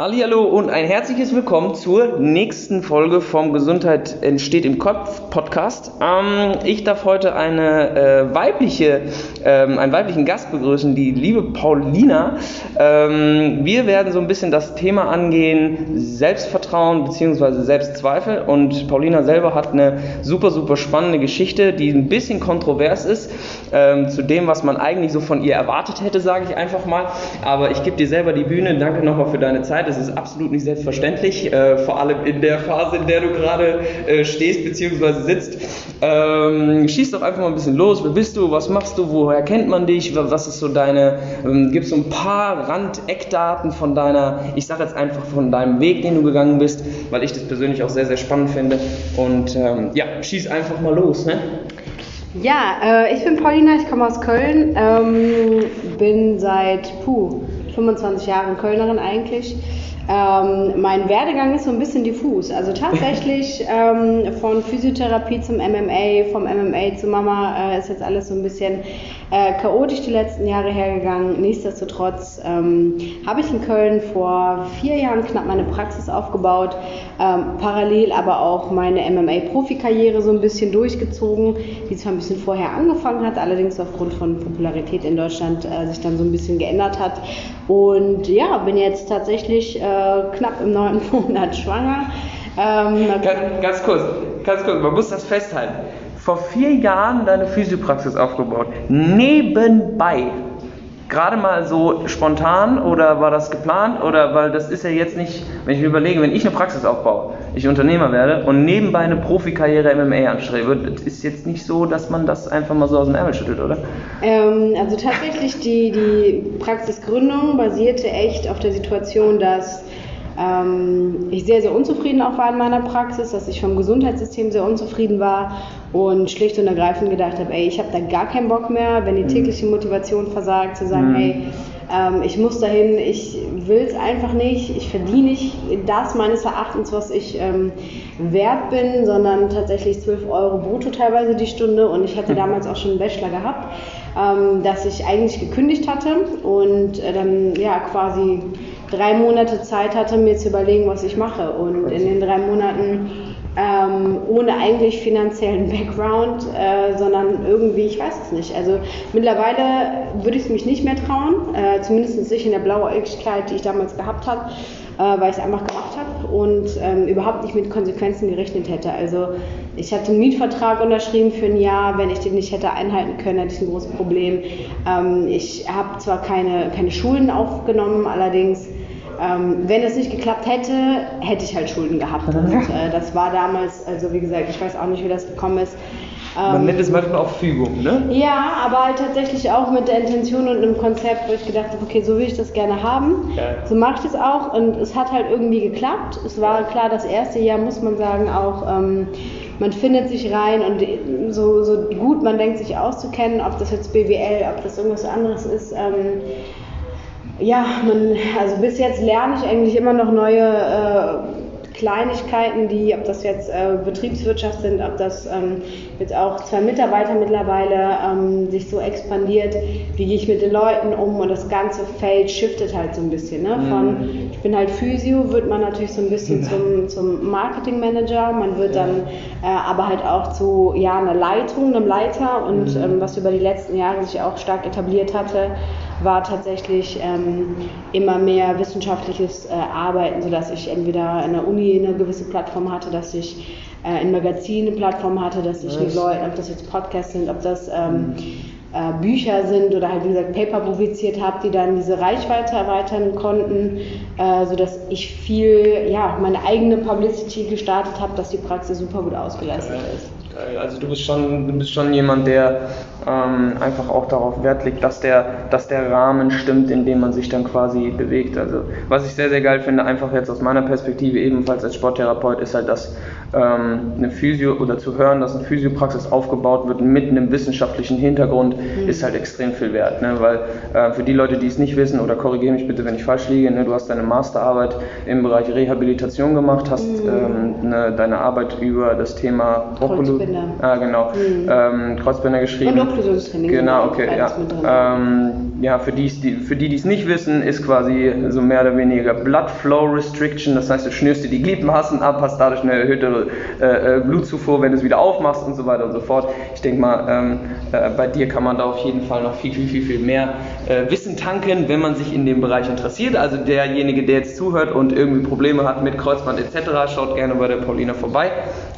Hallo und ein herzliches Willkommen zur nächsten Folge vom Gesundheit entsteht im Kopf Podcast. Ähm, ich darf heute eine äh, weibliche, ähm, einen weiblichen Gast begrüßen, die liebe Paulina. Ähm, wir werden so ein bisschen das Thema angehen, Selbstvertrauen bzw. Selbstzweifel. Und Paulina selber hat eine super, super spannende Geschichte, die ein bisschen kontrovers ist ähm, zu dem, was man eigentlich so von ihr erwartet hätte, sage ich einfach mal. Aber ich gebe dir selber die Bühne. Danke nochmal für deine Zeit. Das ist absolut nicht selbstverständlich, äh, vor allem in der Phase, in der du gerade äh, stehst bzw. sitzt. Ähm, schieß doch einfach mal ein bisschen los. Wer bist du? Was machst du? Woher kennt man dich? Was ist so deine, ähm, gibt so ein paar Randeckdaten von deiner, ich sage jetzt einfach von deinem Weg, den du gegangen bist, weil ich das persönlich auch sehr, sehr spannend finde. Und ähm, ja, schieß einfach mal los. Ne? Ja, äh, ich bin Paulina, ich komme aus Köln, ähm, bin seit puh, 25 Jahren Kölnerin eigentlich. Ähm, mein Werdegang ist so ein bisschen diffus. Also tatsächlich ähm, von Physiotherapie zum MMA, vom MMA zu Mama äh, ist jetzt alles so ein bisschen äh, chaotisch die letzten Jahre hergegangen. Nichtsdestotrotz ähm, habe ich in Köln vor vier Jahren knapp meine Praxis aufgebaut, ähm, parallel aber auch meine MMA-Profikarriere so ein bisschen durchgezogen, die zwar ein bisschen vorher angefangen hat, allerdings aufgrund von Popularität in Deutschland äh, sich dann so ein bisschen geändert hat. Und ja, bin jetzt tatsächlich äh, knapp im neunten Monat schwanger. Ähm, ganz, ganz kurz, ganz kurz, man muss das festhalten. Vor vier Jahren deine Physiopraxis aufgebaut. Nebenbei. Gerade mal so spontan oder war das geplant? Oder weil das ist ja jetzt nicht, wenn ich mir überlege, wenn ich eine Praxis aufbaue, ich Unternehmer werde und nebenbei eine Profikarriere MMA anstrebe, ist jetzt nicht so, dass man das einfach mal so aus dem Ärmel schüttelt, oder? Ähm, also tatsächlich, die, die Praxisgründung basierte echt auf der Situation, dass ähm, ich sehr, sehr unzufrieden auch war in meiner Praxis, dass ich vom Gesundheitssystem sehr unzufrieden war und schlicht und ergreifend gedacht habe, ey, ich habe da gar keinen Bock mehr, wenn die mhm. tägliche Motivation versagt, zu sagen, mhm. ey, ähm, ich muss dahin, ich will es einfach nicht, ich verdiene nicht das meines Erachtens, was ich ähm, wert bin, sondern tatsächlich 12 Euro brutto teilweise die Stunde und ich hatte damals auch schon einen Bachelor gehabt, ähm, dass ich eigentlich gekündigt hatte und äh, dann ja quasi drei Monate Zeit hatte, mir zu überlegen, was ich mache. Und in den drei Monaten ähm, ohne eigentlich finanziellen Background, äh, sondern irgendwie, ich weiß es nicht. Also mittlerweile würde ich es mich nicht mehr trauen, äh, zumindest nicht in der Blauäugigkeit, die ich damals gehabt habe, äh, weil ich es einfach gemacht habe und ähm, überhaupt nicht mit Konsequenzen gerechnet hätte. Also ich hatte einen Mietvertrag unterschrieben für ein Jahr, wenn ich den nicht hätte einhalten können, hätte ich ein großes Problem. Ähm, ich habe zwar keine, keine Schulden aufgenommen, allerdings ähm, wenn es nicht geklappt hätte, hätte ich halt Schulden gehabt. Und äh, das war damals, also wie gesagt, ich weiß auch nicht, wie das gekommen ist. Man ähm, nennt es manchmal auch Fügung, ne? Ja, aber halt tatsächlich auch mit der Intention und einem Konzept, wo ich gedacht habe, okay, so will ich das gerne haben. Ja. So mache ich das auch und es hat halt irgendwie geklappt. Es war klar, das erste Jahr muss man sagen auch, ähm, man findet sich rein und so, so gut man denkt sich auszukennen, ob das jetzt BWL, ob das irgendwas anderes ist. Ähm, ja, man, also bis jetzt lerne ich eigentlich immer noch neue äh, Kleinigkeiten, die, ob das jetzt äh, Betriebswirtschaft sind, ob das ähm, jetzt auch zwei Mitarbeiter mittlerweile ähm, sich so expandiert, wie gehe ich mit den Leuten um und das ganze Feld shiftet halt so ein bisschen. Ne? Von mhm. ich bin halt Physio, wird man natürlich so ein bisschen zum, zum Marketingmanager, man wird dann äh, aber halt auch zu ja, einer Leitung, einem Leiter und mhm. ähm, was über die letzten Jahre sich auch stark etabliert hatte, war tatsächlich ähm, immer mehr wissenschaftliches äh, Arbeiten, sodass ich entweder in der Uni eine gewisse Plattform hatte, dass ich äh, in Magazin eine Plattform hatte, dass ich mit Leuten, ob das jetzt Podcasts sind, ob das ähm, äh, Bücher sind oder halt wie gesagt Paper publiziert habe, die dann diese Reichweite erweitern konnten, äh, sodass ich viel, ja, meine eigene Publicity gestartet habe, dass die Praxis super gut ausgelastet ist. Also du bist schon, du bist schon jemand, der ähm, einfach auch darauf Wert legt, dass der, dass der Rahmen stimmt, in dem man sich dann quasi bewegt. Also was ich sehr, sehr geil finde, einfach jetzt aus meiner Perspektive ebenfalls als Sporttherapeut, ist halt, dass ähm, eine Physio oder zu hören, dass eine Physiopraxis aufgebaut wird mit einem wissenschaftlichen Hintergrund, mhm. ist halt extrem viel wert. Ne? Weil äh, für die Leute, die es nicht wissen, oder korrigiere mich bitte, wenn ich falsch liege, ne? du hast deine Masterarbeit im Bereich Rehabilitation gemacht, hast mhm. ähm, ne, deine Arbeit über das Thema Kreuzbinder. Ah, genau. Mhm. Ähm, Kreuzbinder geschrieben. Und Okklusionstraining. Genau, okay, ja. Ja, für die, für die, die es nicht wissen, ist quasi so mehr oder weniger Blood Flow Restriction. Das heißt, du schnürst dir die Gliedmaßen ab, hast dadurch eine erhöhte äh, äh, Blutzufuhr, wenn du es wieder aufmachst und so weiter und so fort. Ich denke mal, ähm, äh, bei dir kann man da auf jeden Fall noch viel, viel, viel, viel mehr äh, Wissen tanken, wenn man sich in dem Bereich interessiert. Also derjenige, der jetzt zuhört und irgendwie Probleme hat mit Kreuzband etc., schaut gerne bei der Paulina vorbei.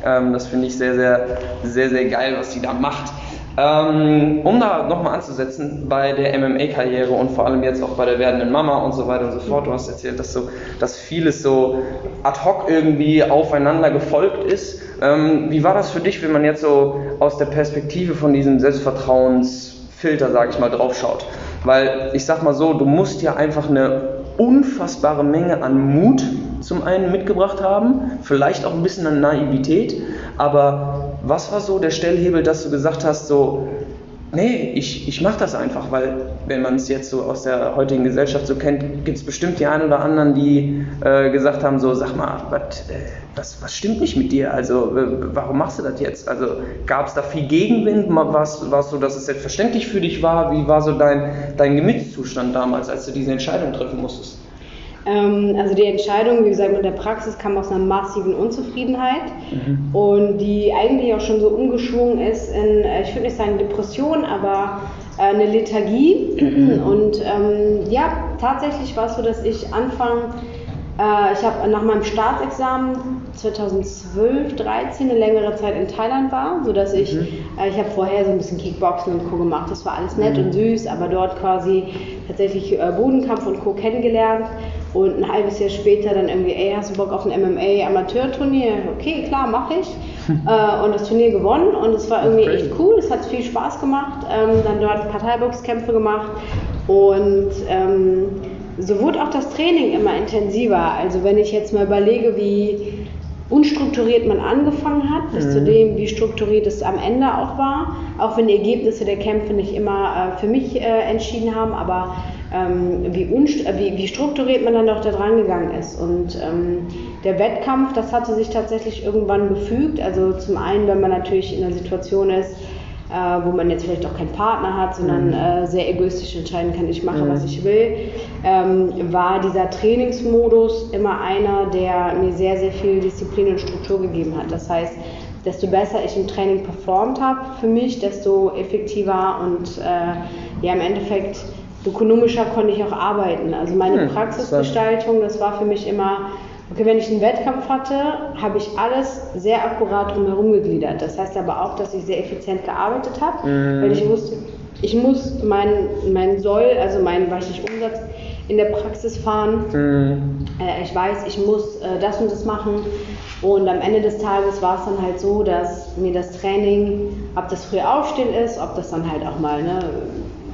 Ähm, das finde ich sehr, sehr, sehr, sehr geil, was sie da macht. Ähm, um da nochmal anzusetzen bei der MMA-Karriere und vor allem jetzt auch bei der werdenden Mama und so weiter und so fort. Du hast erzählt, dass, so, dass vieles so ad hoc irgendwie aufeinander gefolgt ist. Ähm, wie war das für dich, wenn man jetzt so aus der Perspektive von diesem Selbstvertrauensfilter, sage ich mal, draufschaut? Weil ich sag mal so, du musst ja einfach eine unfassbare Menge an Mut zum einen mitgebracht haben, vielleicht auch ein bisschen an Naivität, aber was war so der Stellhebel, dass du gesagt hast, so, nee, ich, ich mache das einfach, weil wenn man es jetzt so aus der heutigen Gesellschaft so kennt, gibt es bestimmt die einen oder anderen, die äh, gesagt haben, so, sag mal, wat, äh, was, was stimmt nicht mit dir? Also, warum machst du das jetzt? Also, gab es da viel Gegenwind? War es so, dass es selbstverständlich für dich war? Wie war so dein, dein Gemütszustand damals, als du diese Entscheidung treffen musstest? Ähm, also die Entscheidung, wie gesagt, mit der Praxis kam aus einer massiven Unzufriedenheit mhm. und die eigentlich auch schon so umgeschwungen ist in, äh, ich würde nicht sagen Depression, aber äh, eine Lethargie. Mhm. Und ähm, ja, tatsächlich war es so, dass ich Anfang äh, ich habe nach meinem Staatsexamen 2012, 13 eine längere Zeit in Thailand war, sodass ich, mhm. äh, ich habe vorher so ein bisschen Kickboxen und Co. gemacht. Das war alles nett mhm. und süß, aber dort quasi tatsächlich äh, Bodenkampf und Co. kennengelernt. Und ein halbes Jahr später dann irgendwie, ey, hast du Bock auf ein MMA-Amateurturnier? Okay, klar, mache ich. äh, und das Turnier gewonnen und es war irgendwie echt cool. Es hat viel Spaß gemacht. Ähm, dann dort Parteiboxkämpfe gemacht und ähm, so wurde auch das Training immer intensiver. Also wenn ich jetzt mal überlege, wie unstrukturiert man angefangen hat, bis mhm. zu dem, wie strukturiert es am Ende auch war, auch wenn die Ergebnisse der Kämpfe nicht immer äh, für mich äh, entschieden haben, aber ähm, wie, äh, wie, wie, strukturiert man dann doch da dran gegangen ist. Und ähm, der Wettkampf, das hatte sich tatsächlich irgendwann gefügt. Also zum einen, wenn man natürlich in einer Situation ist, äh, wo man jetzt vielleicht auch keinen Partner hat, sondern mhm. äh, sehr egoistisch entscheiden kann, ich mache, mhm. was ich will, ähm, war dieser Trainingsmodus immer einer, der mir sehr, sehr viel Disziplin und Struktur gegeben hat. Das heißt, desto besser ich im Training performt habe für mich, desto effektiver und äh, ja im Endeffekt ökonomischer konnte ich auch arbeiten. Also meine hm, Praxisgestaltung, das war für mich immer Okay, wenn ich einen Wettkampf hatte, habe ich alles sehr akkurat drumherum gegliedert. Das heißt aber auch, dass ich sehr effizient gearbeitet habe, mhm. weil ich wusste, ich muss meinen mein Soll, also meinen, weiß ich, Umsatz in der Praxis fahren. Mhm. Äh, ich weiß, ich muss äh, das und das machen. Und am Ende des Tages war es dann halt so, dass mir das Training, ob das früh aufstehen ist, ob das dann halt auch mal ne,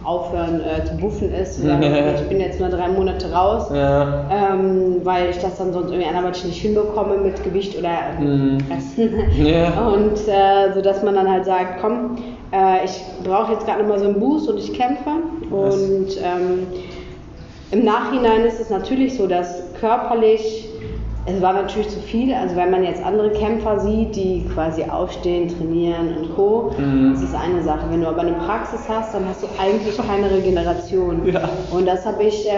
aufhören äh, zu buffen ist. Sagen, ich bin jetzt nur drei Monate raus, ja. ähm, weil ich das dann sonst irgendwie anderweitig nicht hinbekomme mit Gewicht oder mhm. Essen. Ja. Und äh, so dass man dann halt sagt, komm, äh, ich brauche jetzt gerade nochmal so einen Boost und ich kämpfe. Und ähm, im Nachhinein ist es natürlich so, dass körperlich es war natürlich zu viel. Also wenn man jetzt andere Kämpfer sieht, die quasi aufstehen, trainieren und Co., mhm. das ist eine Sache. Wenn du aber eine Praxis hast, dann hast du eigentlich keine Regeneration. Ja. Und das habe ich äh,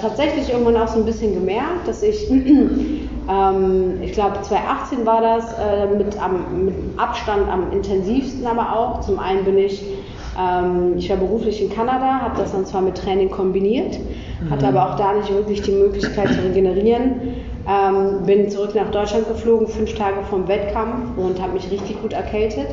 tatsächlich irgendwann auch so ein bisschen gemerkt, dass ich, ähm, ich glaube 2018 war das, äh, mit, am, mit Abstand am intensivsten aber auch. Zum einen bin ich ähm, ich war beruflich in Kanada, habe das dann zwar mit Training kombiniert, mhm. hatte aber auch da nicht wirklich die Möglichkeit zu regenerieren. Ähm, bin zurück nach Deutschland geflogen, fünf Tage vom Wettkampf und habe mich richtig gut erkältet.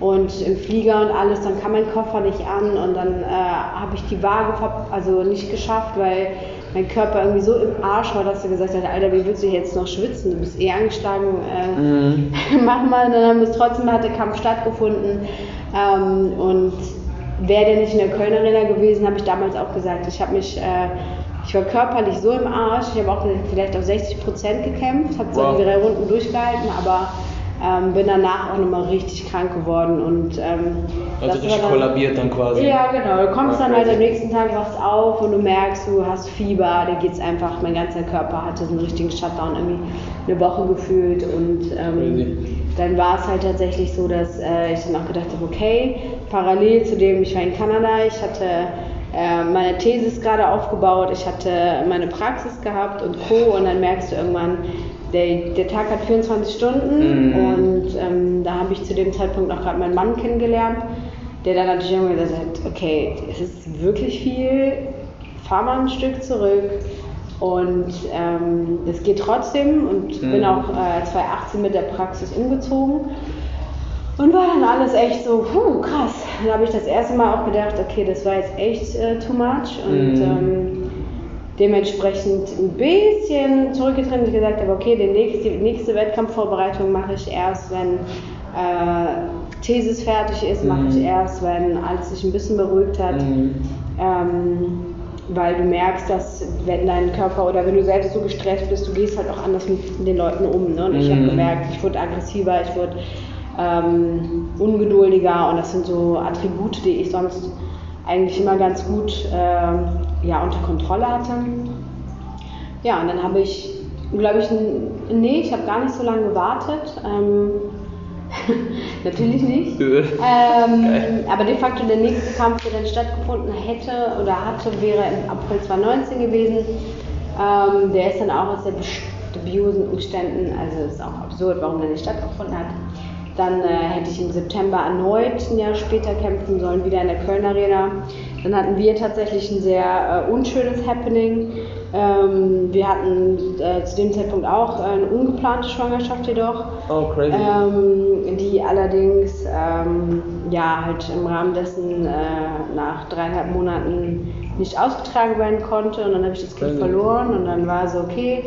Und im Flieger und alles, dann kam mein Koffer nicht an und dann äh, habe ich die Waage also nicht geschafft, weil mein Körper irgendwie so im Arsch war, dass er gesagt hat, Alter, wie willst du jetzt noch schwitzen? Du bist eh angeschlagen, äh, mhm. mach mal. Und dann haben wir es trotzdem, hat der Kampf stattgefunden. Ähm, und wäre der nicht in der Kölner Arena gewesen, habe ich damals auch gesagt, ich habe mich... Äh, ich war körperlich so im Arsch, ich habe auch vielleicht auf 60 Prozent gekämpft, habe wow. so die drei Runden durchgehalten, aber ähm, bin danach auch nochmal richtig krank geworden und ähm, also dich kollabiert dann quasi. Ja, genau. Du kommst ja, dann halt am nächsten Tag, wachst auf und du merkst, du hast Fieber, da geht's einfach, mein ganzer Körper hatte so einen richtigen Shutdown irgendwie eine Woche gefühlt und ähm, dann war es halt tatsächlich so, dass äh, ich dann auch gedacht habe, okay, parallel zu dem, ich war in Kanada, ich hatte äh, meine Thesis gerade aufgebaut, ich hatte meine Praxis gehabt und Co. Und dann merkst du irgendwann, der, der Tag hat 24 Stunden mhm. und ähm, da habe ich zu dem Zeitpunkt auch gerade meinen Mann kennengelernt, der dann natürlich irgendwann gesagt hat, okay, es ist wirklich viel, fahr mal ein Stück zurück und ähm, es geht trotzdem und mhm. bin auch äh, 2018 mit der Praxis umgezogen und war dann alles echt so, puh, krass. Dann habe ich das erste Mal auch gedacht, okay, das war jetzt echt äh, too much und mhm. ähm, dementsprechend ein bisschen zurückgetreten und gesagt habe, okay, die nächste, die nächste Wettkampfvorbereitung mache ich erst, wenn äh, Thesis fertig ist, mache ich mhm. erst, wenn alles sich ein bisschen beruhigt hat. Mhm. Ähm, weil du merkst, dass wenn dein Körper oder wenn du selbst so gestresst bist, du gehst halt auch anders mit den Leuten um. Ne? Und ich habe mhm. gemerkt, ich wurde aggressiver, ich wurde ähm, ungeduldiger und das sind so Attribute, die ich sonst eigentlich immer ganz gut äh, ja, unter Kontrolle hatte. Ja, und dann habe ich, glaube ich, nee, ich habe gar nicht so lange gewartet. Ähm, Natürlich nicht. ähm, aber de facto der nächste Kampf, der dann stattgefunden hätte oder hatte, wäre im April 2019 gewesen. Ähm, der ist dann auch aus der dubiosen Umständen, also ist auch absurd, warum der nicht stattgefunden hat. Dann äh, hätte ich im September erneut ein Jahr später kämpfen sollen, wieder in der Köln Arena. Dann hatten wir tatsächlich ein sehr äh, unschönes Happening. Ähm, wir hatten äh, zu dem Zeitpunkt auch eine ungeplante Schwangerschaft jedoch. Oh, crazy. Ähm, die allerdings ähm, ja halt im Rahmen dessen äh, nach dreieinhalb Monaten nicht ausgetragen werden konnte. Und dann habe ich das Kind verloren und dann war so, okay,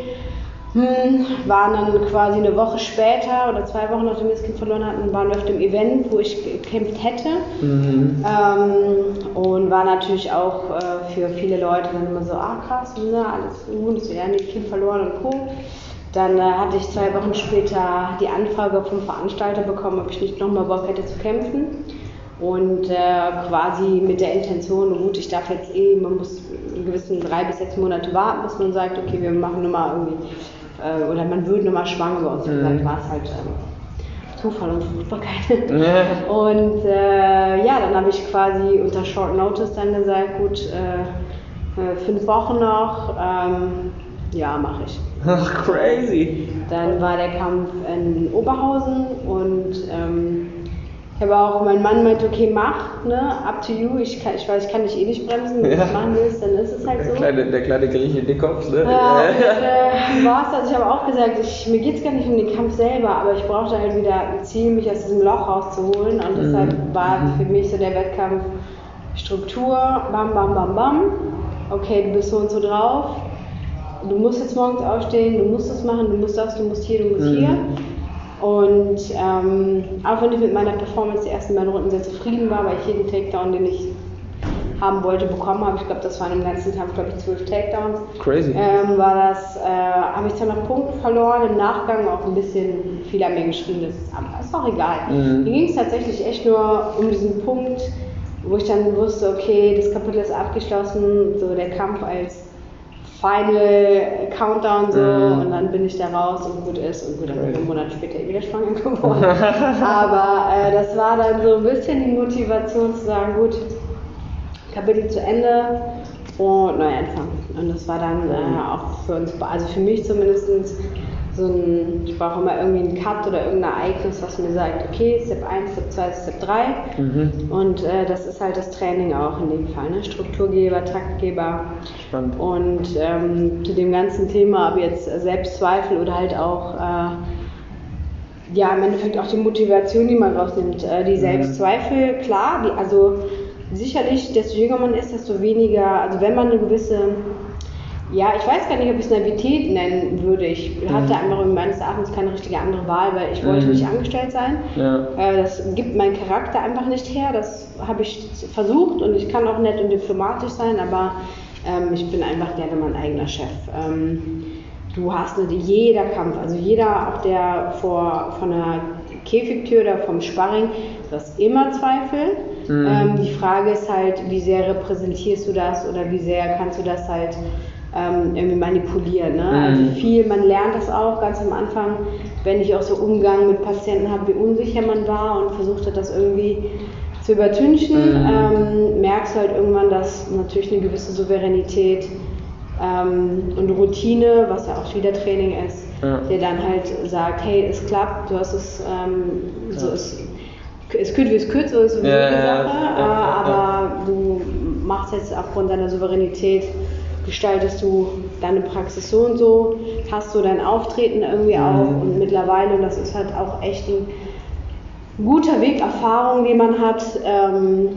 waren dann quasi eine Woche später oder zwei Wochen nachdem wir das Kind verloren hatten, waren wir auf dem Event, wo ich gekämpft hätte. Mhm. Ähm, und war natürlich auch äh, für viele Leute dann immer so, ah krass, ne, alles gut, so, ja, das Kind verloren und Co. Dann äh, hatte ich zwei Wochen später die Anfrage vom Veranstalter bekommen, ob ich nicht nochmal Bock hätte zu kämpfen. Und äh, quasi mit der Intention, gut, ich darf jetzt eh, man muss in gewissen drei bis sechs Monate warten, bis man sagt, okay, wir machen nochmal irgendwie äh, oder man würde nochmal schwanger bei uns. Mhm. war es halt ähm, Zufall und Fruchtbarkeit. Ja. Und äh, ja, dann habe ich quasi unter Short Notice dann gesagt, gut, äh fünf Wochen noch, ähm, ja, mache ich. Ach, crazy. Dann war der Kampf in Oberhausen und ähm, ich habe auch, mein Mann meinte, okay, mach, ne, up to you. Ich, kann, ich weiß, ich kann dich eh nicht bremsen. Wenn ja. du es machen willst, dann ist es halt so. Der kleine, der kleine Grieche Dickkopf, ne? Ja, äh, war es. Also ich habe auch gesagt, ich, mir geht es gar nicht um den Kampf selber, aber ich brauchte halt wieder ein Ziel, mich aus diesem Loch rauszuholen. Und mhm. deshalb war mhm. für mich so der Wettkampf Struktur, bam, bam, bam, bam. Okay, du bist so und so drauf. Du musst jetzt morgens aufstehen, du musst das machen, du musst das, du musst hier, du musst mhm. hier. Und ähm, auch wenn ich mit meiner Performance die ersten beiden Runden sehr zufrieden war, weil ich jeden Takedown, den ich haben wollte, bekommen habe. Ich glaube, das waren im ganzen Kampf, glaube ich, zwölf Takedowns. Crazy. Ähm, war das, äh, habe ich zwar noch Punkte verloren, im Nachgang auch ein bisschen viel an mir geschrieben, das ist, ist auch egal. Mhm. Mir ging es tatsächlich echt nur um diesen Punkt, wo ich dann wusste, okay, das Kapitel ist abgeschlossen, so der Kampf als Final Countdown so mm. und dann bin ich da raus und gut ist und gut, dann bin ich einen Monat später wieder schwanger geworden. Aber äh, das war dann so ein bisschen die Motivation zu sagen, gut, Kapitel zu Ende und Neuanfang. Und das war dann äh, auch für uns, also für mich zumindest so ein, ich brauche immer irgendwie einen Cut oder irgendein Ereignis, was mir sagt, okay, Step 1, Step 2, Step 3. Mhm. Und äh, das ist halt das Training auch in dem Fall, ne? Strukturgeber, Taktgeber. Spannend. Und ähm, zu dem ganzen Thema, ob jetzt Selbstzweifel oder halt auch, äh, ja, im Endeffekt auch die Motivation, die man rausnimmt. Äh, die mhm. Selbstzweifel, klar, die, also sicherlich, desto jünger man ist, desto weniger, also wenn man eine gewisse ja, ich weiß gar nicht, ob ich es Naivität nennen würde. Ich hatte mhm. einfach meines Erachtens keine richtige andere Wahl, weil ich wollte mhm. nicht angestellt sein. Ja. Äh, das gibt mein Charakter einfach nicht her. Das habe ich versucht und ich kann auch nett und diplomatisch sein, aber ähm, ich bin einfach gerne mein eigener Chef. Ähm, du hast nicht jeder Kampf, also jeder, auch der vor, von einer Käfigtür oder vom Sparring, du hast immer Zweifel. Mhm. Ähm, die Frage ist halt, wie sehr repräsentierst du das oder wie sehr kannst du das halt ähm, irgendwie manipulieren. Ne? Mhm. Also viel, man lernt das auch ganz am Anfang, wenn ich auch so Umgang mit Patienten habe, wie unsicher man war und versucht hat, das irgendwie zu übertünchen, mhm. ähm, merkst du halt irgendwann, dass natürlich eine gewisse Souveränität ähm, und Routine, was ja auch Spielertraining ist, ja. der dann halt sagt, hey, es klappt, du hast es, ähm, so ist, es kühlt wie es kühlt, so ist so ja, eine Sache, äh, aber du machst jetzt aufgrund deiner Souveränität gestaltest du deine Praxis so und so, hast du dein Auftreten irgendwie mhm. auch und mittlerweile, und das ist halt auch echt ein guter Weg, Erfahrung, die man hat, ähm,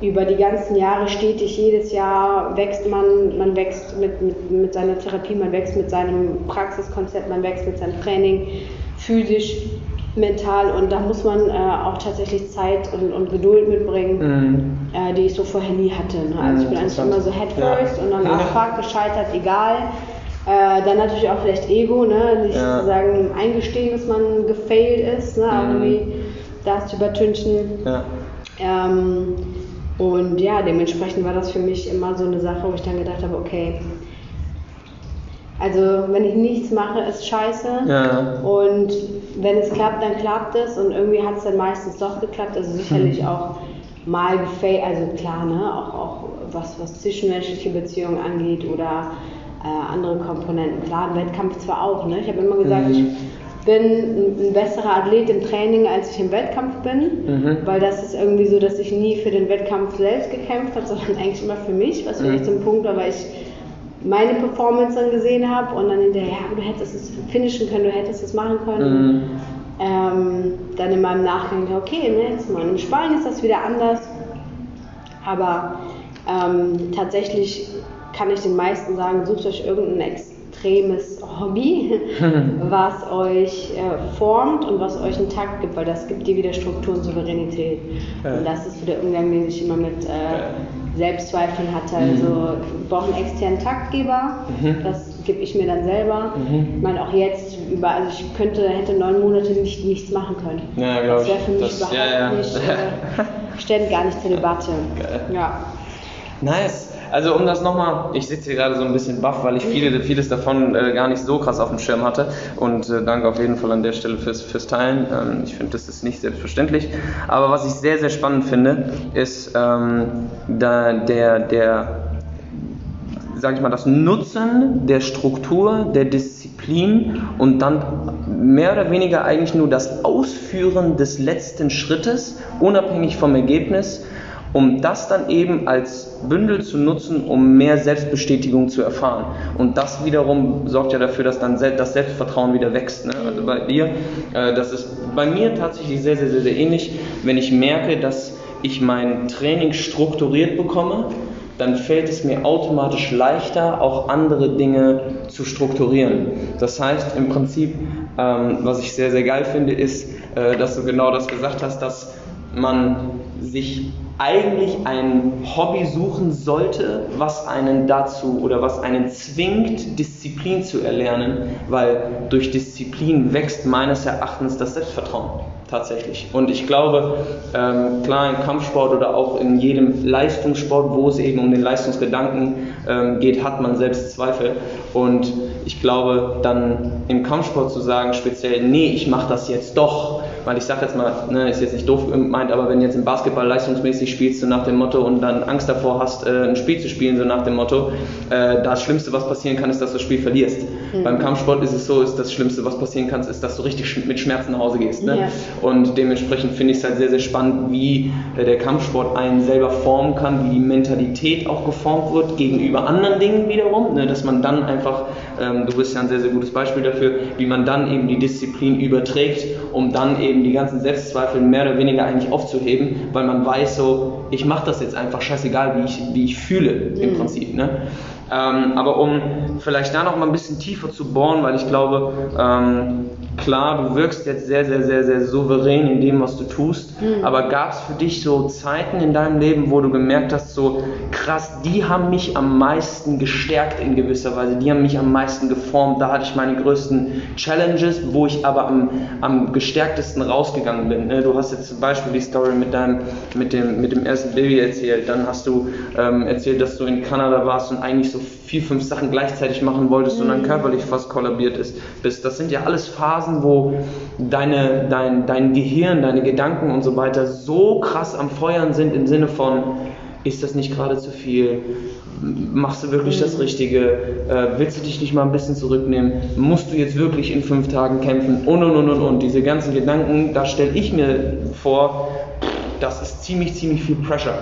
über die ganzen Jahre stetig, jedes Jahr wächst man, man wächst mit, mit, mit seiner Therapie, man wächst mit seinem Praxiskonzept, man wächst mit seinem Training, physisch, mental und da muss man äh, auch tatsächlich Zeit und, und Geduld mitbringen, mhm. Äh, die ich so vorher nie hatte. Ne? Also ich bin eigentlich immer so head first ja. und dann auch fuck, gescheitert, egal. Äh, dann natürlich auch vielleicht Ego, ne? nicht ja. sozusagen eingestehen, dass man gefailt ist, ne? Mhm. irgendwie das zu übertünchen. Ja. Ähm, und ja, dementsprechend war das für mich immer so eine Sache, wo ich dann gedacht habe, okay, also wenn ich nichts mache, ist scheiße. Ja. Und wenn es klappt, dann klappt es. Und irgendwie hat es dann meistens doch geklappt. Also sicherlich hm. auch mal gefällt, also klar, ne, auch, auch was, was zwischenmenschliche Beziehungen angeht oder äh, andere Komponenten. Klar, im Wettkampf zwar auch, ne? Ich habe immer gesagt, mhm. ich bin ein besserer Athlet im Training, als ich im Wettkampf bin, mhm. weil das ist irgendwie so, dass ich nie für den Wettkampf selbst gekämpft habe, sondern eigentlich immer für mich, was vielleicht mhm. so ein Punkt war, weil ich meine Performance dann gesehen habe und dann hinterher, ja, du hättest es finishen können, du hättest es machen können. Ähm, dann in meinem Nachgang, okay, ne, jetzt mal im Spanien ist das wieder anders. Aber ähm, tatsächlich kann ich den meisten sagen, sucht euch irgendein extremes Hobby, was euch äh, formt und was euch einen Takt gibt, weil das gibt dir wieder Struktur und Souveränität. Ja. Und das ist so der Umgang, den ich immer mit äh, Selbstzweifeln hatte. Also mhm. ich brauche einen externen Taktgeber, mhm. das gebe ich mir dann selber. Mhm. Ich meine auch jetzt über, also ich könnte, hätte neun Monate nicht, nichts machen können. Ja, das wäre für mich das, überhaupt ja, ja. nicht, äh, stellt gar nicht zur Debatte. Geil. Ja. Nice. Also um das nochmal, ich sitze hier gerade so ein bisschen baff, weil ich viele, vieles davon äh, gar nicht so krass auf dem Schirm hatte. Und äh, danke auf jeden Fall an der Stelle fürs, fürs Teilen. Ähm, ich finde, das ist nicht selbstverständlich. Aber was ich sehr, sehr spannend finde, ist ähm, da der, der sage ich mal, das Nutzen der Struktur, der Disziplin und dann mehr oder weniger eigentlich nur das Ausführen des letzten Schrittes, unabhängig vom Ergebnis, um das dann eben als Bündel zu nutzen, um mehr Selbstbestätigung zu erfahren. Und das wiederum sorgt ja dafür, dass dann das Selbstvertrauen wieder wächst. Ne? Also bei dir, äh, das ist bei mir tatsächlich sehr, sehr, sehr, sehr ähnlich. Wenn ich merke, dass ich mein Training strukturiert bekomme, dann fällt es mir automatisch leichter, auch andere Dinge zu strukturieren. Das heißt im Prinzip, ähm, was ich sehr, sehr geil finde, ist, äh, dass du genau das gesagt hast, dass man sich eigentlich ein Hobby suchen sollte, was einen dazu oder was einen zwingt, Disziplin zu erlernen, weil durch Disziplin wächst meines Erachtens das Selbstvertrauen tatsächlich. Und ich glaube, ähm, klar, im Kampfsport oder auch in jedem Leistungssport, wo es eben um den Leistungsgedanken ähm, geht, hat man selbst Zweifel. Und ich glaube, dann im Kampfsport zu sagen, speziell, nee, ich mache das jetzt doch, weil ich sage jetzt mal, ne, ist jetzt nicht doof gemeint, aber wenn jetzt im Basketball leistungsmäßig spielst, so nach dem Motto und dann Angst davor hast, äh, ein Spiel zu spielen, so nach dem Motto, äh, das Schlimmste, was passieren kann, ist, dass du das Spiel verlierst. Mhm. Beim Kampfsport ist es so, ist das Schlimmste, was passieren kann, ist, dass du richtig mit Schmerzen nach Hause gehst. Ne? Ja. Und dementsprechend finde ich es halt sehr, sehr spannend, wie äh, der Kampfsport einen selber formen kann, wie die Mentalität auch geformt wird gegenüber anderen Dingen wiederum, ne? dass man dann einfach, ähm, du bist ja ein sehr, sehr gutes Beispiel dafür, wie man dann eben die Disziplin überträgt, um dann eben eben die ganzen Selbstzweifel mehr oder weniger eigentlich aufzuheben, weil man weiß so, ich mache das jetzt einfach scheißegal, wie ich, wie ich fühle im mhm. Prinzip. Ne? Ähm, aber um vielleicht da noch mal ein bisschen tiefer zu bohren, weil ich glaube, ähm, klar, du wirkst jetzt sehr, sehr, sehr, sehr souverän in dem, was du tust, mhm. aber gab es für dich so Zeiten in deinem Leben, wo du gemerkt hast, so krass, die haben mich am meisten gestärkt in gewisser Weise, die haben mich am meisten geformt, da hatte ich meine größten Challenges, wo ich aber am, am gestärktesten rausgegangen bin. Ne? Du hast jetzt zum Beispiel die Story mit deinem, mit dem, mit dem ersten Baby erzählt, dann hast du ähm, erzählt, dass du in Kanada warst und eigentlich so vier, fünf Sachen gleichzeitig machen wolltest mhm. und dann mhm. körperlich fast kollabiert ist, bist. Das sind ja alles Phasen, wo deine, dein, dein Gehirn, deine Gedanken und so weiter so krass am Feuern sind im Sinne von, ist das nicht gerade zu viel? Machst du wirklich das mhm. Richtige? Äh, willst du dich nicht mal ein bisschen zurücknehmen? Musst du jetzt wirklich in fünf Tagen kämpfen? Und und und und und. Diese ganzen Gedanken, da stelle ich mir vor, das ist ziemlich, ziemlich viel Pressure.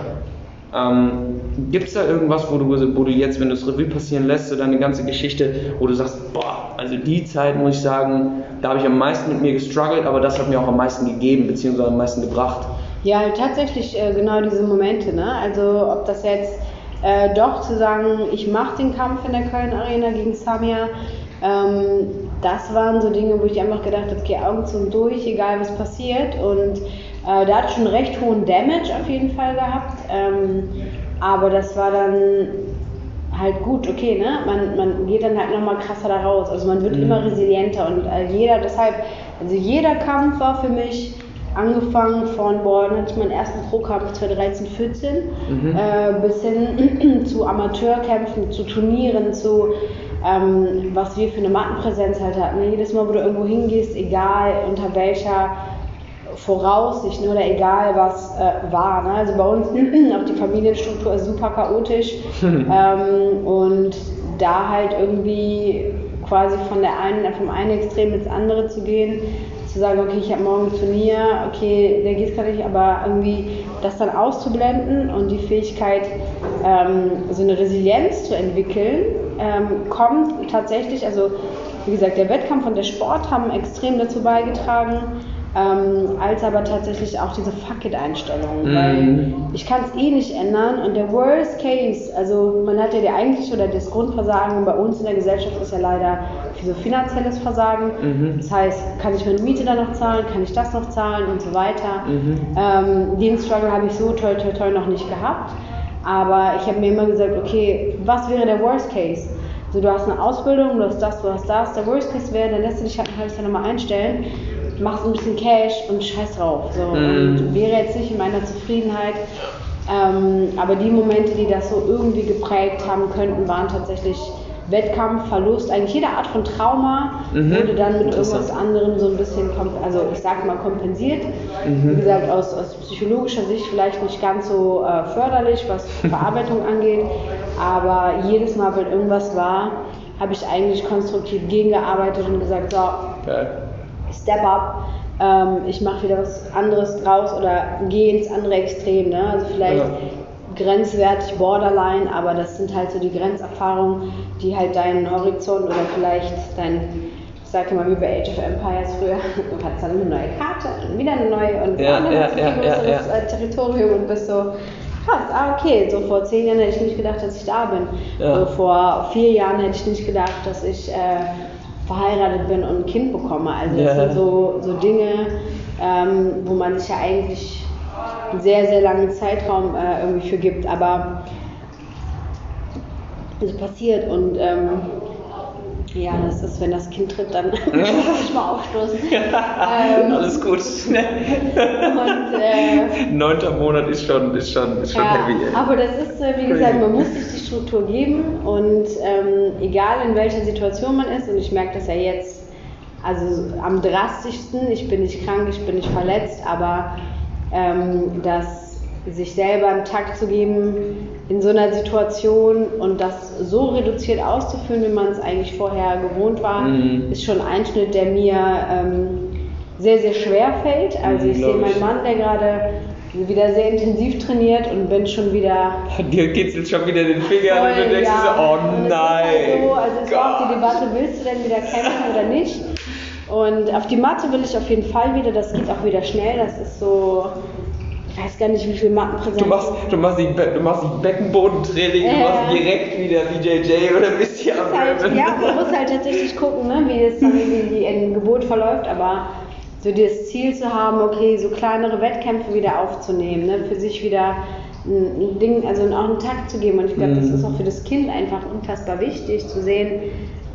Ähm, Gibt es da irgendwas, wo du, wo du jetzt, wenn du es Revue passieren lässt, so deine ganze Geschichte, wo du sagst, boah, also die Zeit muss ich sagen, da habe ich am meisten mit mir gestruggelt, aber das hat mir auch am meisten gegeben, beziehungsweise am meisten gebracht? Ja, tatsächlich äh, genau diese Momente. Ne? Also ob das jetzt äh, doch zu sagen, ich mache den Kampf in der Köln Arena gegen Samia, ähm, das waren so Dinge, wo ich einfach gedacht habe, okay, Augen zu und durch, egal was passiert. Und äh, da hat schon recht hohen Damage auf jeden Fall gehabt. Ähm, aber das war dann halt gut, okay, ne? Man, man geht dann halt nochmal krasser da raus. Also man wird mhm. immer resilienter und äh, jeder, deshalb, also jeder Kampf war für mich angefangen von, boah, dann hatte ich meinen ersten Pro-Kampf 2013, 14, mhm. äh, bis hin zu Amateurkämpfen, zu Turnieren, zu ähm, was wir für eine Mattenpräsenz halt hatten. Jedes Mal, wo du irgendwo hingehst, egal unter welcher Voraussicht oder egal was äh, war. Ne? Also bei uns auch die Familienstruktur ist super chaotisch ähm, und da halt irgendwie quasi von der einen, vom einen Extrem ins andere zu gehen, zu sagen, okay, ich habe morgen ein Turnier, okay, der geht gerade nicht, aber irgendwie das dann auszublenden und die Fähigkeit, ähm, so eine Resilienz zu entwickeln, ähm, kommt tatsächlich, also wie gesagt, der Wettkampf und der Sport haben extrem dazu beigetragen, ähm, als aber tatsächlich auch diese Fuck-it-Einstellung. Mm. Weil ich kann es eh nicht ändern und der Worst Case, also man hat ja die eigentliche oder das Grundversagen bei uns in der Gesellschaft ist ja leider so finanzielles Versagen. Mhm. Das heißt, kann ich meine Miete dann noch zahlen, kann ich das noch zahlen und so weiter. Mhm. Ähm, den Struggle habe ich so toll, toll, toll noch nicht gehabt. Aber ich habe mir immer gesagt, okay, was wäre der Worst Case? Also du hast eine Ausbildung, du hast das, du hast das. Der Worst Case wäre, dann lässt du dich halt ein halbes Jahr nochmal einstellen machst ein bisschen Cash und scheiß drauf. So. Mhm. Und wäre jetzt nicht in meiner Zufriedenheit. Ähm, aber die Momente, die das so irgendwie geprägt haben könnten, waren tatsächlich Wettkampf, Verlust, eigentlich jede Art von Trauma mhm. wurde dann mit irgendwas anderem so ein bisschen, also ich sag mal kompensiert. Mhm. Wie gesagt, aus, aus, psychologischer Sicht vielleicht nicht ganz so äh, förderlich, was Verarbeitung angeht, aber jedes Mal, wenn irgendwas war, habe ich eigentlich konstruktiv gegengearbeitet und gesagt, so, okay Step Up, ähm, ich mache wieder was anderes draus oder gehe ins andere Extrem. Ne? Also vielleicht ja. grenzwertig, borderline, aber das sind halt so die Grenzerfahrungen, die halt deinen Horizont oder vielleicht dein, ich sage mal wie bei Age of Empires früher, du hast dann eine neue Karte und wieder eine neue und ja, ja, hast du ja, ja, ja. Äh, Territorium und bist so, krass, ah okay, so vor zehn Jahren hätte ich nicht gedacht, dass ich da bin. Ja. So vor vier Jahren hätte ich nicht gedacht, dass ich äh, verheiratet bin und ein Kind bekomme. Also das sind so, so Dinge, ähm, wo man sich ja eigentlich einen sehr, sehr langen Zeitraum äh, irgendwie für gibt. Aber es passiert und ähm, ja, das ist, wenn das Kind tritt, dann muss ich mal aufstoßen. ähm, Alles gut. und, äh, Neunter Monat ist schon, ist schon, ist schon ja, heavy. Ey. Aber das ist, äh, wie gesagt, man muss sich die Struktur geben und ähm, egal in welcher Situation man ist, und ich merke das ja jetzt, also am drastischsten, ich bin nicht krank, ich bin nicht verletzt, aber ähm, dass sich selber einen Takt zu geben in so einer Situation und das so reduziert auszuführen, wie man es eigentlich vorher gewohnt war, mhm. ist schon ein Einschnitt, der mir ähm, sehr, sehr schwer fällt. Also ich sehe meinen Mann, der gerade wieder sehr intensiv trainiert und bin schon wieder. Dir kitzelt schon wieder den Finger voll, und du denkst ja. so, oh nein. Halt so, also es war auch die Debatte, willst du denn wieder kämpfen oder nicht? Und auf die Matte will ich auf jeden Fall wieder, das geht auch wieder schnell, das ist so, ich weiß gar nicht, wie viel Mattenpräsenz. Du machst, du machst die, du machst die Beckenbodentraining, äh, du machst direkt wieder wie JJ oder bist hier am halt, Ja, man muss halt tatsächlich gucken, ne, wie es wie die in Geburt verläuft, aber so das Ziel zu haben, okay, so kleinere Wettkämpfe wieder aufzunehmen, ne, für sich wieder ein Ding, also auch einen Takt zu geben. Und ich glaube, mhm. das ist auch für das Kind einfach unfassbar wichtig zu sehen,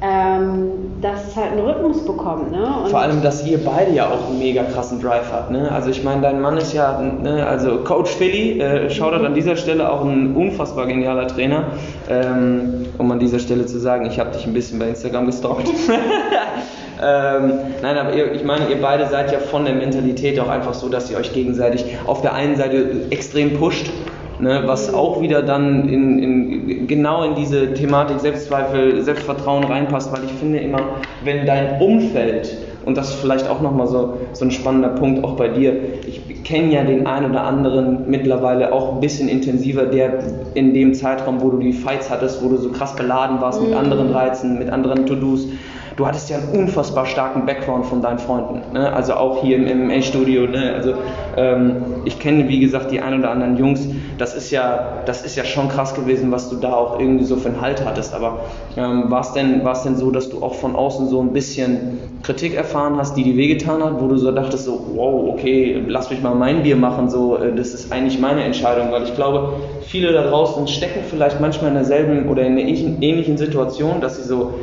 ähm, dass es halt einen Rhythmus bekommt. Ne? Und Vor allem, dass ihr beide ja auch einen mega krassen Drive habt. Ne? Also ich meine, dein Mann ist ja, ne, also Coach Philly, äh, schaut an dieser Stelle auch ein unfassbar genialer Trainer. Ähm, um an dieser Stelle zu sagen, ich habe dich ein bisschen bei Instagram gestalkt. ähm, nein, aber ihr, ich meine, ihr beide seid ja von der Mentalität auch einfach so, dass ihr euch gegenseitig auf der einen Seite extrem pusht Ne, was auch wieder dann in, in, genau in diese Thematik Selbstzweifel, Selbstvertrauen reinpasst, weil ich finde immer, wenn dein Umfeld, und das ist vielleicht auch nochmal so, so ein spannender Punkt auch bei dir, ich kenne ja den einen oder anderen mittlerweile auch ein bisschen intensiver, der in dem Zeitraum, wo du die Fights hattest, wo du so krass beladen warst mhm. mit anderen Reizen, mit anderen To-Dos, du hattest ja einen unfassbar starken Background von deinen Freunden, ne? also auch hier im MMA-Studio. Ne? Also ähm, ich kenne wie gesagt die ein oder anderen Jungs. Das ist ja, das ist ja schon krass gewesen, was du da auch irgendwie so für einen Halt hattest. Aber ähm, war es denn, denn so, dass du auch von außen so ein bisschen Kritik erfahren hast, die dir wehgetan hat, wo du so dachtest so, wow, okay, lass mich mal mein Bier machen, so, äh, das ist eigentlich meine Entscheidung, weil ich glaube, viele da draußen stecken vielleicht manchmal in derselben oder in einer ähnlichen Situation, dass sie so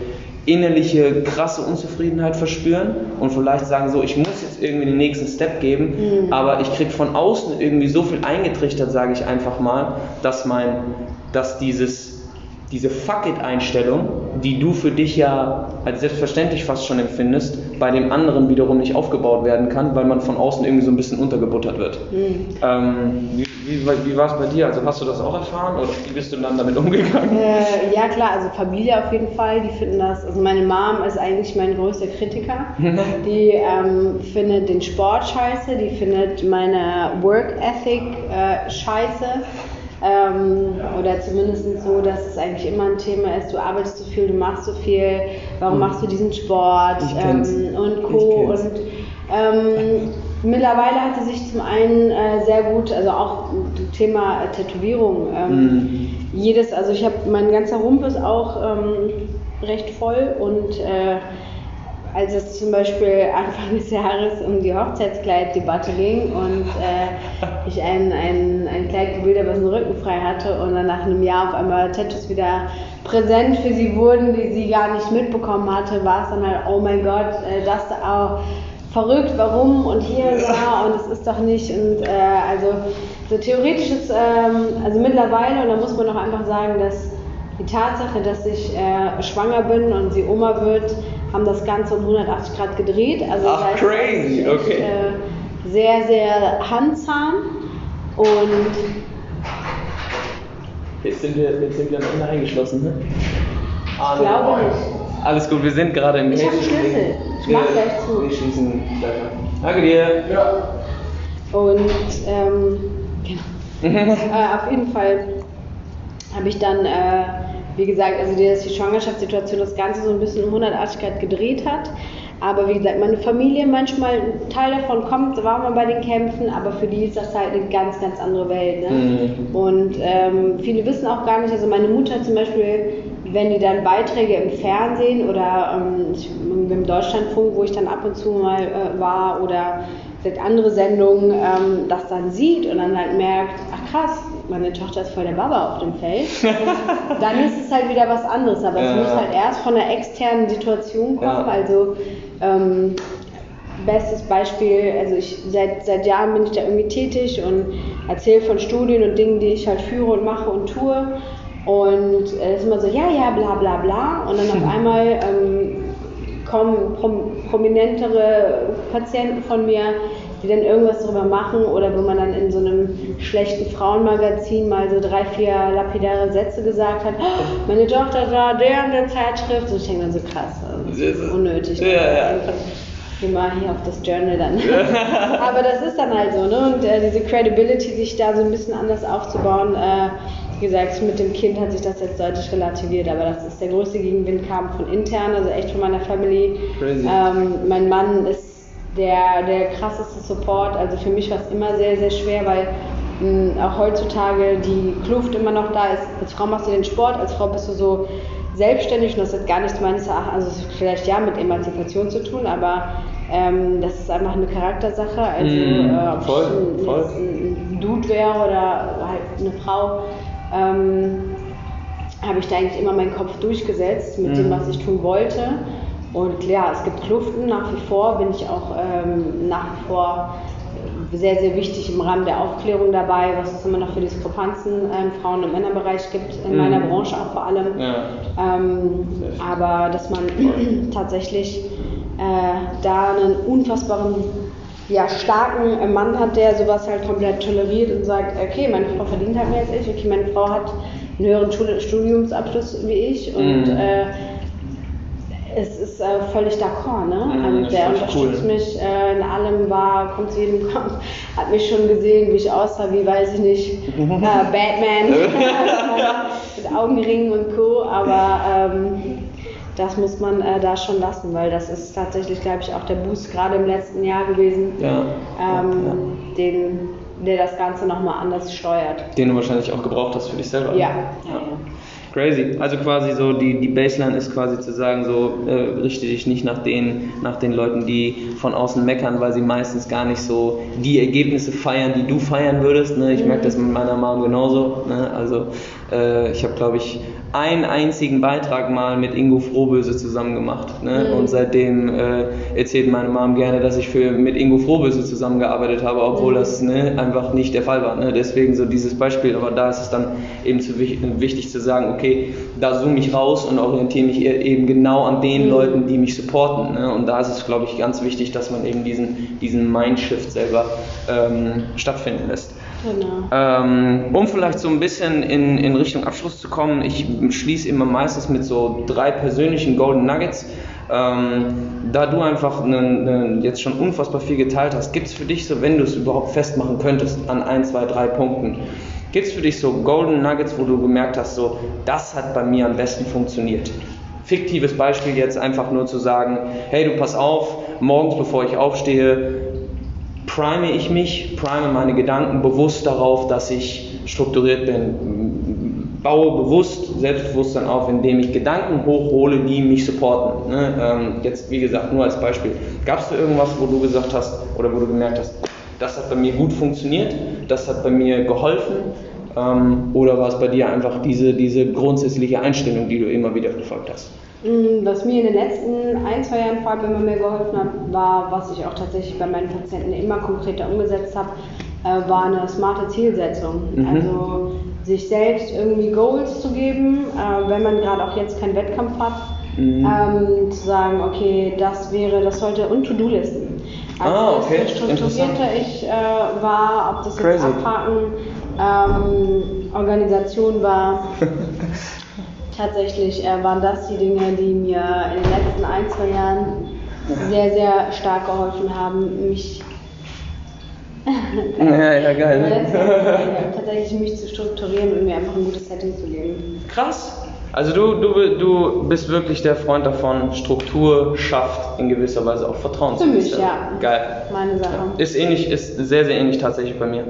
innerliche krasse Unzufriedenheit verspüren und vielleicht sagen so, ich muss jetzt irgendwie den nächsten Step geben, mhm. aber ich kriege von außen irgendwie so viel eingetrichtert, sage ich einfach mal, dass mein, dass dieses diese Fuck it-Einstellung, die du für dich ja als selbstverständlich fast schon empfindest, bei dem anderen wiederum nicht aufgebaut werden kann, weil man von außen irgendwie so ein bisschen untergebuttert wird. Mhm. Ähm, wie, wie, wie war es bei dir? Also hast du das auch erfahren oder wie bist du dann damit umgegangen? Äh, ja klar, also Familie auf jeden Fall, die finden das, also meine Mom ist eigentlich mein größter Kritiker. die ähm, findet den Sport scheiße, die findet meine Work Ethic äh, scheiße. Ähm, oder zumindest so, dass es eigentlich immer ein Thema ist, du arbeitest so viel, du machst so viel, warum machst du diesen Sport ähm, und Co. Und ähm, mittlerweile hat sie sich zum einen äh, sehr gut, also auch Thema Tätowierung, mhm. jedes, also ich habe, mein ganzer Rumpf ist auch ähm, recht voll und äh, als es zum Beispiel Anfang des Jahres um die Hochzeitskleiddebatte ging und äh, ich ein, ein, ein Kleid gewählt habe, was den Rücken frei hatte und dann nach einem Jahr auf einmal Tattoos wieder präsent für sie wurden, die sie gar nicht mitbekommen hatte, war es dann halt, oh mein Gott, äh, das da auch verrückt, warum und hier da und es ist doch nicht und äh, also so theoretisch ist, ähm, also mittlerweile und da muss man auch einfach sagen, dass die Tatsache, dass ich äh, schwanger bin und sie Oma wird, haben das Ganze um 180 Grad gedreht. Also Ach, crazy, okay. Äh, sehr, sehr handsam und Jetzt sind wir, jetzt sind wir am Ende eingeschlossen, ne? Ich glaube nicht. Alles gut, wir sind gerade im Ich habe Schlüssel. Ich mach gleich zu. Wir schließen gleich Danke dir. Ja. Und ähm, genau. äh, auf jeden Fall habe ich dann äh, wie gesagt, also die, dass die Schwangerschaftssituation das Ganze so ein bisschen um 180 Grad gedreht hat. Aber wie gesagt, meine Familie manchmal, ein Teil davon kommt, war man bei den Kämpfen, aber für die ist das halt eine ganz, ganz andere Welt. Ne? Mhm. Und ähm, viele wissen auch gar nicht, also meine Mutter zum Beispiel, wenn die dann Beiträge im Fernsehen oder ähm, im Deutschlandfunk, wo ich dann ab und zu mal äh, war, oder vielleicht andere Sendungen, ähm, das dann sieht und dann halt merkt, ach krass, meine Tochter ist voll der Baba auf dem Feld, dann ist es halt wieder was anderes. Aber es muss halt erst von einer externen Situation kommen. Also ähm, bestes Beispiel, also ich seit, seit Jahren bin ich da irgendwie tätig und erzähle von Studien und Dingen, die ich halt führe und mache und tue. Und es äh, ist immer so, ja, ja, bla bla bla. Und dann auf einmal ähm, kommen prom prominentere Patienten von mir, die dann irgendwas darüber machen oder wo man dann in so einem schlechten Frauenmagazin mal so drei, vier lapidare Sätze gesagt hat, oh, meine Tochter war der in der Zeitschrift und ich denke dann so krass, also das ist unnötig. Ja, ja. Geh mal hier auf das Journal dann. Aber das ist dann halt so, ne? Und äh, diese Credibility, sich da so ein bisschen anders aufzubauen, äh, wie gesagt, mit dem Kind hat sich das jetzt deutlich relativiert, aber das ist der größte Gegenwind kam von intern, also echt von meiner Family. Ähm, mein Mann ist der, der krasseste Support. Also für mich war es immer sehr, sehr schwer, weil mh, auch heutzutage die Kluft immer noch da ist. Als Frau machst du den Sport, als Frau bist du so selbstständig und das hat gar nichts meines Erachtens, also vielleicht ja mit Emanzipation zu tun, aber ähm, das ist einfach eine Charaktersache. Also mm, äh, ob voll, ein, voll. ein Dude wäre oder halt eine Frau, ähm, habe ich da eigentlich immer meinen Kopf durchgesetzt mit mm. dem, was ich tun wollte. Und klar, es gibt Kluften nach wie vor, bin ich auch ähm, nach wie vor sehr, sehr wichtig im Rahmen der Aufklärung dabei, was es immer noch für Diskrepanzen im ähm, Frauen- und Männerbereich gibt, in mhm. meiner Branche auch vor allem. Ja. Ähm, aber dass man tatsächlich äh, da einen unfassbaren, ja, starken Mann hat, der sowas halt komplett toleriert und sagt, okay, meine Frau verdient halt mehr als ich, okay, meine Frau hat einen höheren Studiumsabschluss wie ich und mhm. äh, es ist äh, völlig d'accord, ne? Mm, also der unterstützt cool. mich äh, in allem, war, kommt zu jedem Kampf, hat mich schon gesehen, wie ich aussah, wie weiß ich nicht, äh, Batman mit Augenringen und Co. Aber ähm, das muss man äh, da schon lassen, weil das ist tatsächlich, glaube ich, auch der Boost gerade im letzten Jahr gewesen, ja. Ähm, ja. Den, der das Ganze nochmal anders steuert. Den du wahrscheinlich auch gebraucht hast für dich selber. Ja. ja. Crazy. Also quasi so die, die Baseline ist quasi zu sagen, so äh, richte dich nicht nach den, nach den Leuten, die von außen meckern, weil sie meistens gar nicht so die Ergebnisse feiern, die du feiern würdest. Ne? Ich merke das mit meiner Mom genauso. Ne? Also äh, ich habe, glaube ich, einen einzigen Beitrag mal mit Ingo Frohböse zusammen gemacht. Ne? Mhm. Und seitdem äh, erzählt meine Mom gerne, dass ich für, mit Ingo Frohböse zusammengearbeitet habe, obwohl mhm. das ne, einfach nicht der Fall war. Ne? Deswegen so dieses Beispiel. Aber da ist es dann eben zu wichtig zu sagen, okay, da zoome ich raus und orientiere mich eben genau an den mhm. Leuten, die mich supporten. Ne? Und da ist es, glaube ich, ganz wichtig, dass man eben diesen, diesen Mindshift selber ähm, stattfinden lässt. Genau. Ähm, um vielleicht so ein bisschen in, in Richtung Abschluss zu kommen, ich schließe immer meistens mit so drei persönlichen Golden Nuggets. Ähm, da du einfach ne, ne, jetzt schon unfassbar viel geteilt hast, gibt es für dich so, wenn du es überhaupt festmachen könntest, an ein, zwei, drei Punkten, gibt es für dich so Golden Nuggets, wo du gemerkt hast, so, das hat bei mir am besten funktioniert? Fiktives Beispiel jetzt einfach nur zu sagen, hey, du pass auf, morgens bevor ich aufstehe, prime ich mich, prime meine Gedanken bewusst darauf, dass ich strukturiert bin, baue bewusst Selbstbewusstsein auf, indem ich Gedanken hochhole, die mich supporten. Ne? Ähm, jetzt, wie gesagt, nur als Beispiel. Gab es irgendwas, wo du gesagt hast oder wo du gemerkt hast, das hat bei mir gut funktioniert, das hat bei mir geholfen? Ähm, oder war es bei dir einfach diese, diese grundsätzliche Einstellung, die du immer wieder verfolgt hast? Mm, was mir in den letzten ein, zwei Jahren vor allem immer mehr geholfen hat, war, was ich auch tatsächlich bei meinen Patienten immer konkreter umgesetzt habe, äh, war eine smarte Zielsetzung. Mhm. Also sich selbst irgendwie Goals zu geben, äh, wenn man gerade auch jetzt keinen Wettkampf hat, mhm. ähm, zu sagen, okay, das wäre, das sollte und To-Do-Listen. Also ah, okay. strukturierter ich äh, war, ob das jetzt Abhaken, ähm, Organisation war, tatsächlich äh, waren das die Dinge, die mir in den letzten ein, zwei Jahren sehr, sehr stark geholfen haben, mich ja, ja, geil. tatsächlich mich zu strukturieren und mir einfach ein gutes Setting zu geben. Krass. Also du, du, du bist wirklich der Freund davon, Struktur schafft in gewisser Weise auch Vertrauen Für mich, ja. Geil. Meine Sache. Ist ähnlich, ist sehr, sehr ähnlich tatsächlich bei mir.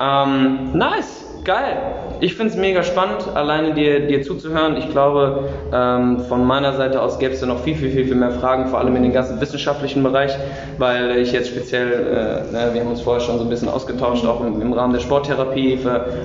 Ähm, nice geil. Ich finde es mega spannend, alleine dir, dir zuzuhören. Ich glaube, ähm, von meiner Seite aus gäbe es da noch viel, viel, viel, viel mehr Fragen, vor allem in den ganzen wissenschaftlichen Bereich, weil ich jetzt speziell, äh, ne, wir haben uns vorher schon so ein bisschen ausgetauscht, auch im, im Rahmen der Sporttherapie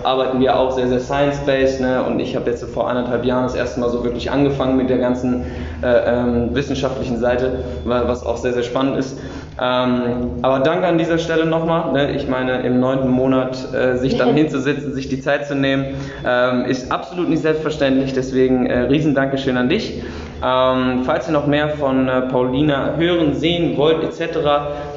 arbeiten wir auch sehr, sehr science-based. Ne, und ich habe jetzt vor anderthalb Jahren das erste Mal so wirklich angefangen mit der ganzen äh, ähm, wissenschaftlichen Seite, was auch sehr, sehr spannend ist. Ähm, aber danke an dieser Stelle nochmal. Ne? Ich meine, im neunten Monat äh, sich dann hinzusitzen, sich die Zeit zu nehmen, ähm, ist absolut nicht selbstverständlich. Deswegen äh, riesen Dankeschön an dich. Ähm, falls ihr noch mehr von äh, Paulina hören, sehen wollt etc.,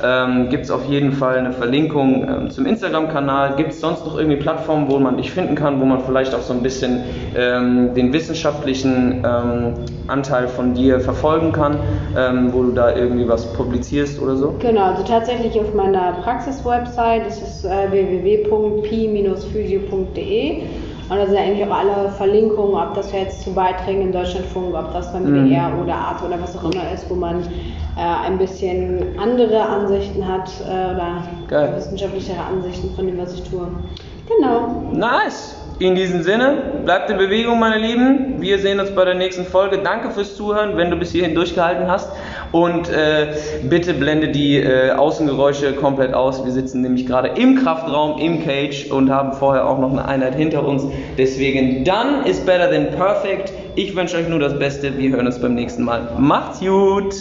ähm, gibt es auf jeden Fall eine Verlinkung ähm, zum Instagram-Kanal. Gibt es sonst noch irgendwie Plattformen, wo man dich finden kann, wo man vielleicht auch so ein bisschen ähm, den wissenschaftlichen ähm, Anteil von dir verfolgen kann, ähm, wo du da irgendwie was publizierst oder so? Genau, also tatsächlich auf meiner Praxis-Website, das ist äh, www.pi-physio.de. Und da sind eigentlich auch alle Verlinkungen, ob das jetzt zu Beiträgen im Deutschlandfunk, ob das beim mhm. WDR oder Art oder was auch immer ist, wo man äh, ein bisschen andere Ansichten hat äh, oder Geil. wissenschaftlichere Ansichten von dem, was ich tue. Genau. Nice. In diesem Sinne, bleibt in Bewegung, meine Lieben. Wir sehen uns bei der nächsten Folge. Danke fürs Zuhören, wenn du bis hierhin durchgehalten hast. Und äh, bitte blende die äh, Außengeräusche komplett aus. Wir sitzen nämlich gerade im Kraftraum, im Cage und haben vorher auch noch eine Einheit hinter uns. Deswegen, done is better than perfect. Ich wünsche euch nur das Beste. Wir hören uns beim nächsten Mal. Macht's gut!